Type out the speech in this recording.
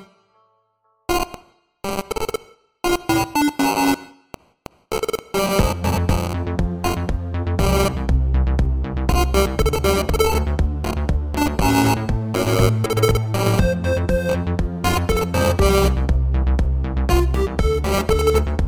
you you